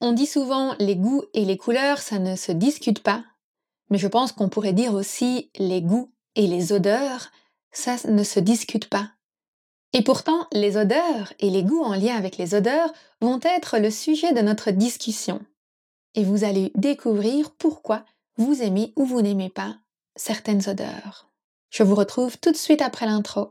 On dit souvent les goûts et les couleurs, ça ne se discute pas. Mais je pense qu'on pourrait dire aussi les goûts et les odeurs, ça ne se discute pas. Et pourtant, les odeurs et les goûts en lien avec les odeurs vont être le sujet de notre discussion. Et vous allez découvrir pourquoi vous aimez ou vous n'aimez pas certaines odeurs. Je vous retrouve tout de suite après l'intro.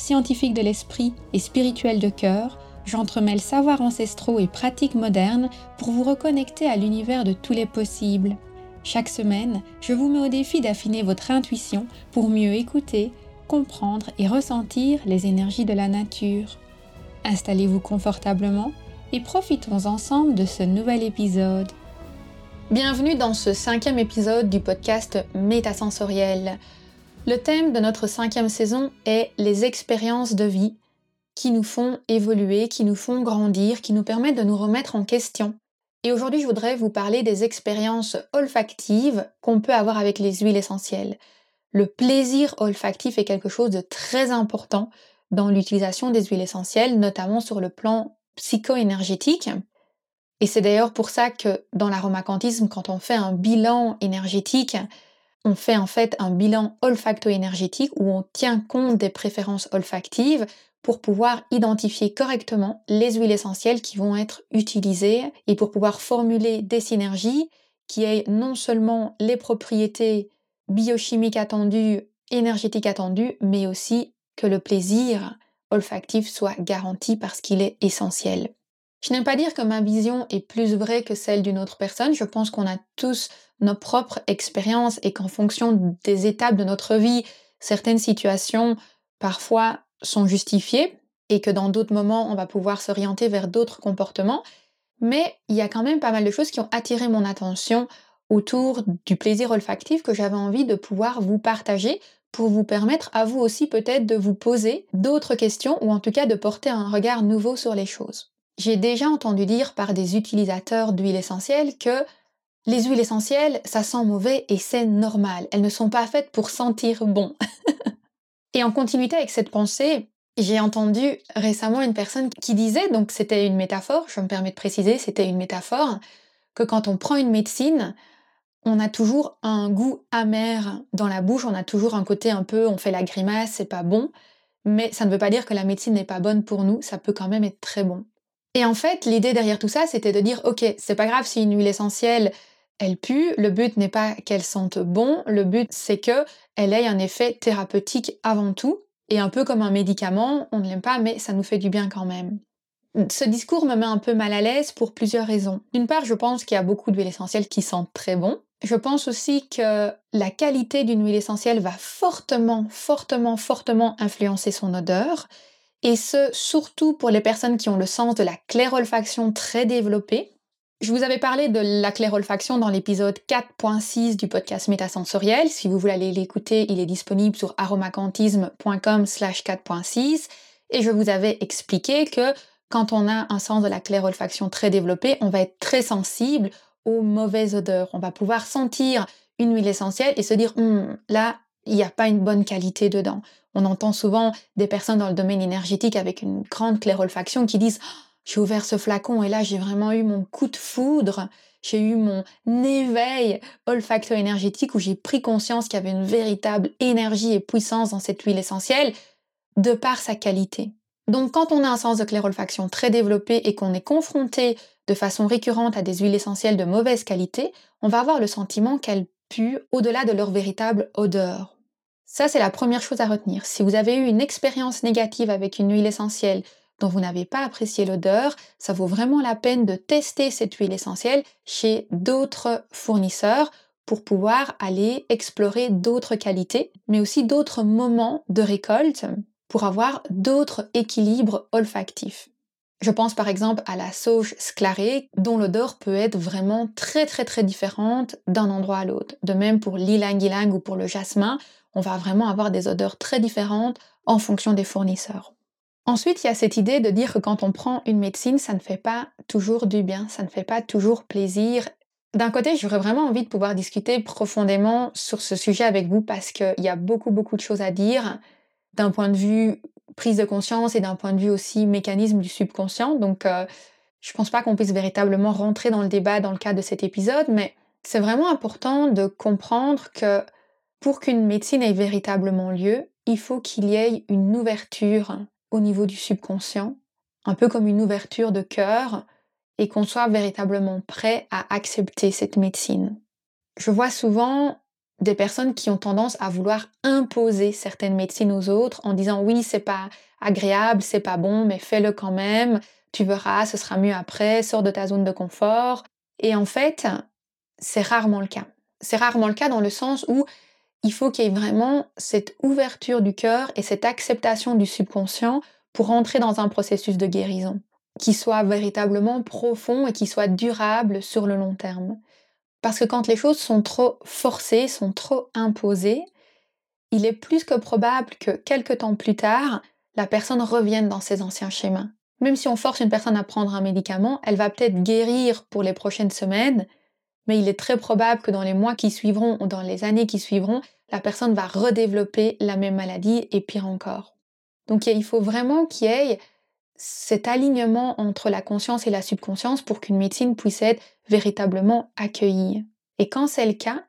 scientifique de l'esprit et spirituel de cœur, j'entremêle savoirs ancestraux et pratiques modernes pour vous reconnecter à l'univers de tous les possibles. Chaque semaine, je vous mets au défi d'affiner votre intuition pour mieux écouter, comprendre et ressentir les énergies de la nature. Installez-vous confortablement et profitons ensemble de ce nouvel épisode. Bienvenue dans ce cinquième épisode du podcast Métasensoriel. Le thème de notre cinquième saison est les expériences de vie qui nous font évoluer, qui nous font grandir, qui nous permettent de nous remettre en question. Et aujourd'hui, je voudrais vous parler des expériences olfactives qu'on peut avoir avec les huiles essentielles. Le plaisir olfactif est quelque chose de très important dans l'utilisation des huiles essentielles, notamment sur le plan psycho-énergétique. Et c'est d'ailleurs pour ça que dans l'aromacantisme, quand on fait un bilan énergétique, on fait en fait un bilan olfacto-énergétique où on tient compte des préférences olfactives pour pouvoir identifier correctement les huiles essentielles qui vont être utilisées et pour pouvoir formuler des synergies qui aient non seulement les propriétés biochimiques attendues, énergétiques attendues, mais aussi que le plaisir olfactif soit garanti parce qu'il est essentiel. Je n'aime pas dire que ma vision est plus vraie que celle d'une autre personne. Je pense qu'on a tous nos propres expériences et qu'en fonction des étapes de notre vie, certaines situations parfois sont justifiées et que dans d'autres moments, on va pouvoir s'orienter vers d'autres comportements. Mais il y a quand même pas mal de choses qui ont attiré mon attention autour du plaisir olfactif que j'avais envie de pouvoir vous partager pour vous permettre à vous aussi peut-être de vous poser d'autres questions ou en tout cas de porter un regard nouveau sur les choses. J'ai déjà entendu dire par des utilisateurs d'huile essentielle que les huiles essentielles, ça sent mauvais et c'est normal. Elles ne sont pas faites pour sentir bon. et en continuité avec cette pensée, j'ai entendu récemment une personne qui disait, donc c'était une métaphore, je me permets de préciser, c'était une métaphore, que quand on prend une médecine, on a toujours un goût amer dans la bouche, on a toujours un côté un peu, on fait la grimace, c'est pas bon, mais ça ne veut pas dire que la médecine n'est pas bonne pour nous, ça peut quand même être très bon. Et en fait, l'idée derrière tout ça, c'était de dire, ok, c'est pas grave si une huile essentielle, elle pue, le but n'est pas qu'elle sente bon, le but c'est que elle ait un effet thérapeutique avant tout, et un peu comme un médicament, on ne l'aime pas, mais ça nous fait du bien quand même. Ce discours me met un peu mal à l'aise pour plusieurs raisons. D'une part, je pense qu'il y a beaucoup d'huiles essentielles qui sentent très bon. Je pense aussi que la qualité d'une huile essentielle va fortement, fortement, fortement influencer son odeur et ce, surtout pour les personnes qui ont le sens de la clairolfaction très développé. Je vous avais parlé de la clairolfaction dans l'épisode 4.6 du podcast Métasensoriel. Si vous voulez aller l'écouter, il est disponible sur aromacantisme.com slash 4.6. Et je vous avais expliqué que quand on a un sens de la clairolfaction très développé, on va être très sensible aux mauvaises odeurs. On va pouvoir sentir une huile essentielle et se dire, hum, là, il n'y a pas une bonne qualité dedans. On entend souvent des personnes dans le domaine énergétique avec une grande clairolfaction qui disent j'ai ouvert ce flacon et là j'ai vraiment eu mon coup de foudre, j'ai eu mon éveil olfacto-énergétique où j'ai pris conscience qu'il y avait une véritable énergie et puissance dans cette huile essentielle de par sa qualité. Donc quand on a un sens de clairolfaction très développé et qu'on est confronté de façon récurrente à des huiles essentielles de mauvaise qualité, on va avoir le sentiment qu'elles au-delà de leur véritable odeur. Ça, c'est la première chose à retenir. Si vous avez eu une expérience négative avec une huile essentielle dont vous n'avez pas apprécié l'odeur, ça vaut vraiment la peine de tester cette huile essentielle chez d'autres fournisseurs pour pouvoir aller explorer d'autres qualités, mais aussi d'autres moments de récolte pour avoir d'autres équilibres olfactifs. Je pense par exemple à la sauge sclarée, dont l'odeur peut être vraiment très très très différente d'un endroit à l'autre. De même pour l'ilang-ilang ou pour le jasmin, on va vraiment avoir des odeurs très différentes en fonction des fournisseurs. Ensuite, il y a cette idée de dire que quand on prend une médecine, ça ne fait pas toujours du bien, ça ne fait pas toujours plaisir. D'un côté, j'aurais vraiment envie de pouvoir discuter profondément sur ce sujet avec vous parce qu'il y a beaucoup beaucoup de choses à dire d'un point de vue prise de conscience et d'un point de vue aussi mécanisme du subconscient. Donc, euh, je ne pense pas qu'on puisse véritablement rentrer dans le débat dans le cadre de cet épisode, mais c'est vraiment important de comprendre que pour qu'une médecine ait véritablement lieu, il faut qu'il y ait une ouverture au niveau du subconscient, un peu comme une ouverture de cœur, et qu'on soit véritablement prêt à accepter cette médecine. Je vois souvent des personnes qui ont tendance à vouloir imposer certaines médecines aux autres en disant oui, c'est pas agréable, c'est pas bon, mais fais-le quand même, tu verras, ce sera mieux après, sors de ta zone de confort. Et en fait, c'est rarement le cas. C'est rarement le cas dans le sens où il faut qu'il y ait vraiment cette ouverture du cœur et cette acceptation du subconscient pour entrer dans un processus de guérison qui soit véritablement profond et qui soit durable sur le long terme. Parce que quand les choses sont trop forcées, sont trop imposées, il est plus que probable que quelques temps plus tard, la personne revienne dans ses anciens schémas. Même si on force une personne à prendre un médicament, elle va peut-être guérir pour les prochaines semaines, mais il est très probable que dans les mois qui suivront ou dans les années qui suivront, la personne va redévelopper la même maladie et pire encore. Donc il faut vraiment qu'il y ait cet alignement entre la conscience et la subconscience pour qu'une médecine puisse être véritablement accueillie. Et quand c'est le cas,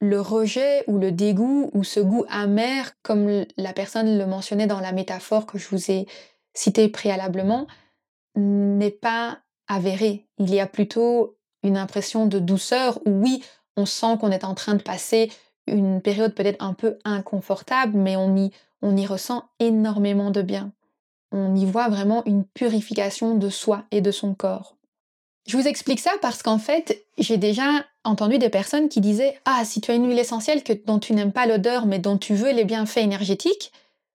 le rejet ou le dégoût ou ce goût amer, comme la personne le mentionnait dans la métaphore que je vous ai citée préalablement, n'est pas avéré. Il y a plutôt une impression de douceur où oui, on sent qu'on est en train de passer une période peut-être un peu inconfortable, mais on y, on y ressent énormément de bien on y voit vraiment une purification de soi et de son corps. Je vous explique ça parce qu'en fait, j'ai déjà entendu des personnes qui disaient Ah, si tu as une huile essentielle que, dont tu n'aimes pas l'odeur mais dont tu veux les bienfaits énergétiques,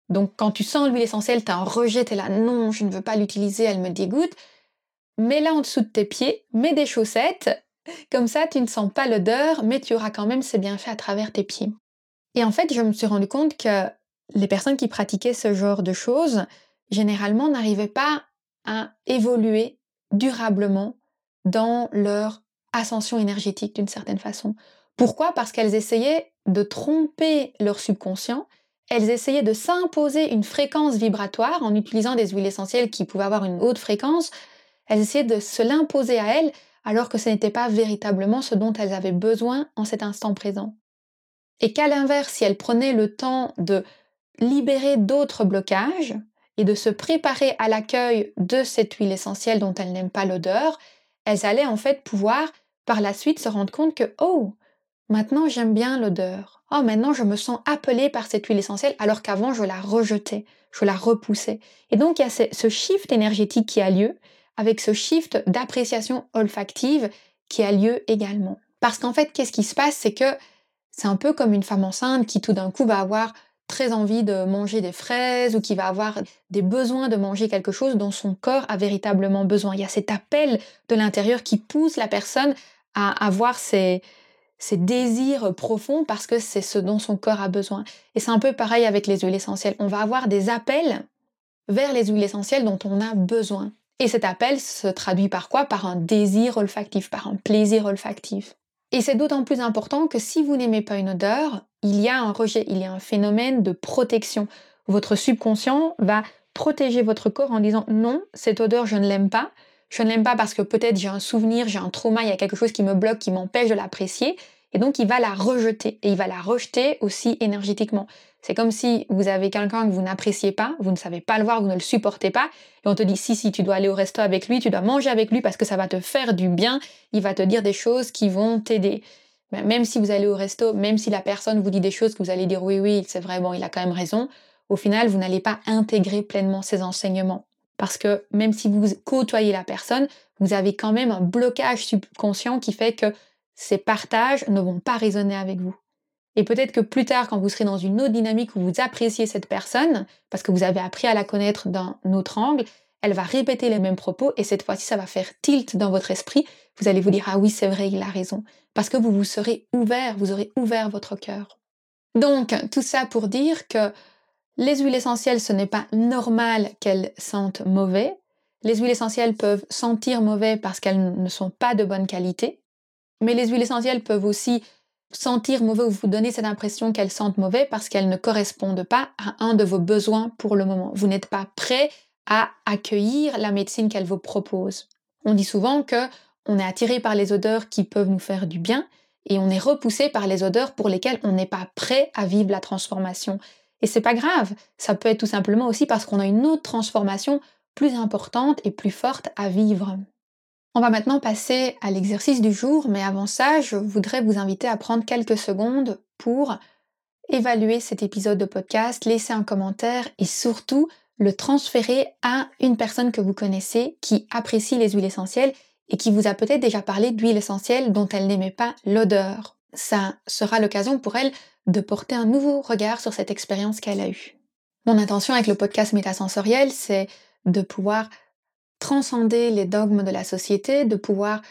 donc quand tu sens l'huile essentielle, tu un rejet, tu es là Non, je ne veux pas l'utiliser, elle me dégoûte. Mets-la en dessous de tes pieds, mets des chaussettes, comme ça tu ne sens pas l'odeur, mais tu auras quand même ces bienfaits à travers tes pieds. Et en fait, je me suis rendu compte que les personnes qui pratiquaient ce genre de choses, généralement n'arrivaient pas à évoluer durablement dans leur ascension énergétique d'une certaine façon. Pourquoi? Parce qu'elles essayaient de tromper leur subconscient, elles essayaient de s'imposer une fréquence vibratoire en utilisant des huiles essentielles qui pouvaient avoir une haute fréquence, elles essayaient de se l'imposer à elles alors que ce n'était pas véritablement ce dont elles avaient besoin en cet instant présent. Et qu'à l'inverse, si elles prenaient le temps de libérer d'autres blocages, et de se préparer à l'accueil de cette huile essentielle dont elles n'aiment pas l'odeur, elles allaient en fait pouvoir par la suite se rendre compte que oh, maintenant j'aime bien l'odeur. Oh, maintenant je me sens appelée par cette huile essentielle alors qu'avant je la rejetais, je la repoussais. Et donc il y a ce shift énergétique qui a lieu avec ce shift d'appréciation olfactive qui a lieu également. Parce qu'en fait, qu'est-ce qui se passe, c'est que c'est un peu comme une femme enceinte qui tout d'un coup va avoir très envie de manger des fraises ou qui va avoir des besoins de manger quelque chose dont son corps a véritablement besoin. Il y a cet appel de l'intérieur qui pousse la personne à avoir ses, désirs profonds parce que c'est ce dont son corps a besoin. Et c'est un peu pareil avec les huiles essentielles. On va avoir des appels vers les huiles essentielles dont on a besoin. Et cet appel se traduit par quoi? Par un désir olfactif, par un plaisir olfactif. Et c'est d'autant plus important que si vous n'aimez pas une odeur, il y a un rejet, il y a un phénomène de protection. Votre subconscient va protéger votre corps en disant non, cette odeur, je ne l'aime pas. Je ne l'aime pas parce que peut-être j'ai un souvenir, j'ai un trauma, il y a quelque chose qui me bloque, qui m'empêche de l'apprécier. Et donc il va la rejeter. Et il va la rejeter aussi énergétiquement. C'est comme si vous avez quelqu'un que vous n'appréciez pas, vous ne savez pas le voir, vous ne le supportez pas, et on te dit si si tu dois aller au resto avec lui, tu dois manger avec lui parce que ça va te faire du bien, il va te dire des choses qui vont t'aider. Même si vous allez au resto, même si la personne vous dit des choses que vous allez dire oui oui, c'est vrai, bon, il a quand même raison, au final, vous n'allez pas intégrer pleinement ces enseignements. Parce que même si vous côtoyez la personne, vous avez quand même un blocage subconscient qui fait que ces partages ne vont pas résonner avec vous. Et peut-être que plus tard, quand vous serez dans une autre dynamique où vous appréciez cette personne, parce que vous avez appris à la connaître d'un autre angle, elle va répéter les mêmes propos et cette fois-ci, ça va faire tilt dans votre esprit. Vous allez vous dire, ah oui, c'est vrai, il a raison. Parce que vous vous serez ouvert, vous aurez ouvert votre cœur. Donc, tout ça pour dire que les huiles essentielles, ce n'est pas normal qu'elles sentent mauvais. Les huiles essentielles peuvent sentir mauvais parce qu'elles ne sont pas de bonne qualité. Mais les huiles essentielles peuvent aussi sentir mauvais ou vous donner cette impression qu'elles sentent mauvais parce qu'elles ne correspondent pas à un de vos besoins pour le moment. Vous n'êtes pas prêt à accueillir la médecine qu'elle vous propose. On dit souvent que on est attiré par les odeurs qui peuvent nous faire du bien et on est repoussé par les odeurs pour lesquelles on n'est pas prêt à vivre la transformation. Et c'est pas grave, ça peut être tout simplement aussi parce qu'on a une autre transformation plus importante et plus forte à vivre. On va maintenant passer à l'exercice du jour, mais avant ça, je voudrais vous inviter à prendre quelques secondes pour évaluer cet épisode de podcast, laisser un commentaire et surtout le transférer à une personne que vous connaissez qui apprécie les huiles essentielles et qui vous a peut-être déjà parlé d'huiles essentielles dont elle n'aimait pas l'odeur. Ça sera l'occasion pour elle de porter un nouveau regard sur cette expérience qu'elle a eue. Mon intention avec le podcast métasensoriel, c'est de pouvoir transcender les dogmes de la société, de pouvoir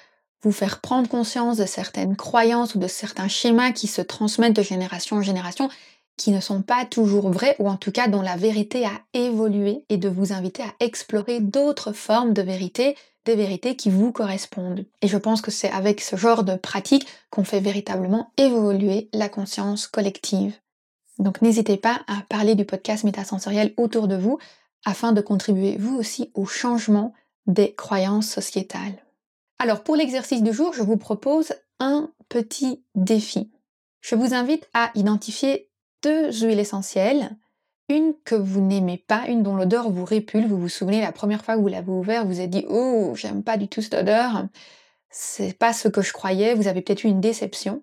vous faire prendre conscience de certaines croyances ou de certains schémas qui se transmettent de génération en génération, qui ne sont pas toujours vrais ou en tout cas dont la vérité a évolué et de vous inviter à explorer d'autres formes de vérité, des vérités qui vous correspondent. Et je pense que c'est avec ce genre de pratique qu'on fait véritablement évoluer la conscience collective. Donc n'hésitez pas à parler du podcast métasensoriel autour de vous afin de contribuer vous aussi au changement des croyances sociétales. Alors pour l'exercice du jour, je vous propose un petit défi. Je vous invite à identifier deux huiles essentielles, une que vous n'aimez pas, une dont l'odeur vous répule. Vous vous souvenez la première fois que vous l'avez ouvert, vous avez dit "Oh, j'aime pas du tout cette odeur." C'est pas ce que je croyais, vous avez peut-être eu une déception.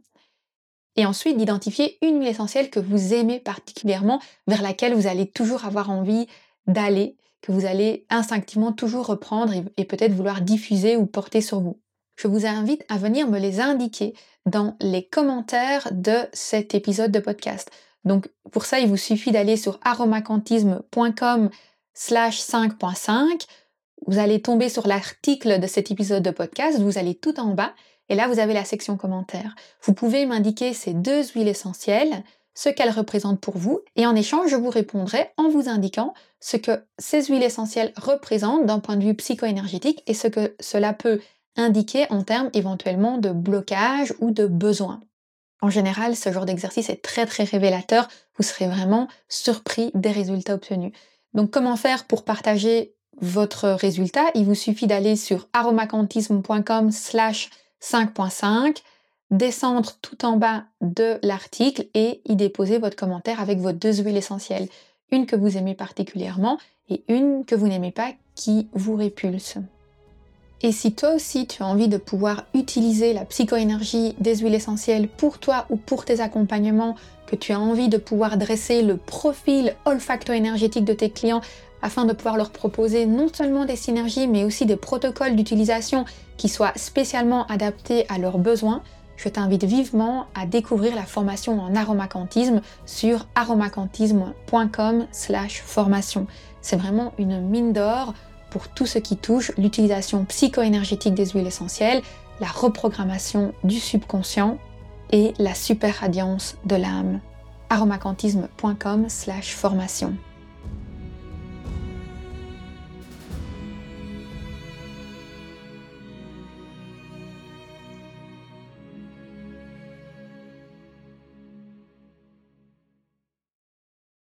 Et ensuite d'identifier une huile essentielle que vous aimez particulièrement, vers laquelle vous allez toujours avoir envie d'aller, que vous allez instinctivement toujours reprendre et, peut-être vouloir diffuser ou porter sur vous. Je vous invite à venir me les indiquer dans les commentaires de cet épisode de podcast. Donc pour ça, il vous suffit d'aller sur aromacantisme.com slash 5.5. Vous allez tomber sur l'article de cet épisode de podcast, vous allez tout en bas et là vous avez la section commentaires. Vous pouvez m'indiquer ces deux huiles essentielles, ce qu'elles représentent pour vous, et en échange, je vous répondrai en vous indiquant ce que ces huiles essentielles représentent d'un point de vue psycho-énergétique et ce que cela peut indiquer en termes éventuellement de blocage ou de besoin. En général, ce genre d'exercice est très très révélateur, vous serez vraiment surpris des résultats obtenus. Donc comment faire pour partager votre résultat? Il vous suffit d'aller sur aromacantisme.com slash 5.5 descendre tout en bas de l'article et y déposer votre commentaire avec vos deux huiles essentielles. Une que vous aimez particulièrement et une que vous n'aimez pas qui vous répulse. Et si toi aussi tu as envie de pouvoir utiliser la psychoénergie des huiles essentielles pour toi ou pour tes accompagnements, que tu as envie de pouvoir dresser le profil olfacto-énergétique de tes clients afin de pouvoir leur proposer non seulement des synergies mais aussi des protocoles d'utilisation qui soient spécialement adaptés à leurs besoins, je t'invite vivement à découvrir la formation en aromacantisme sur aromacantisme.com/formation. C'est vraiment une mine d'or pour tout ce qui touche l'utilisation psycho-énergétique des huiles essentielles, la reprogrammation du subconscient et la super radiance de l'âme. aromacantisme.com/formation.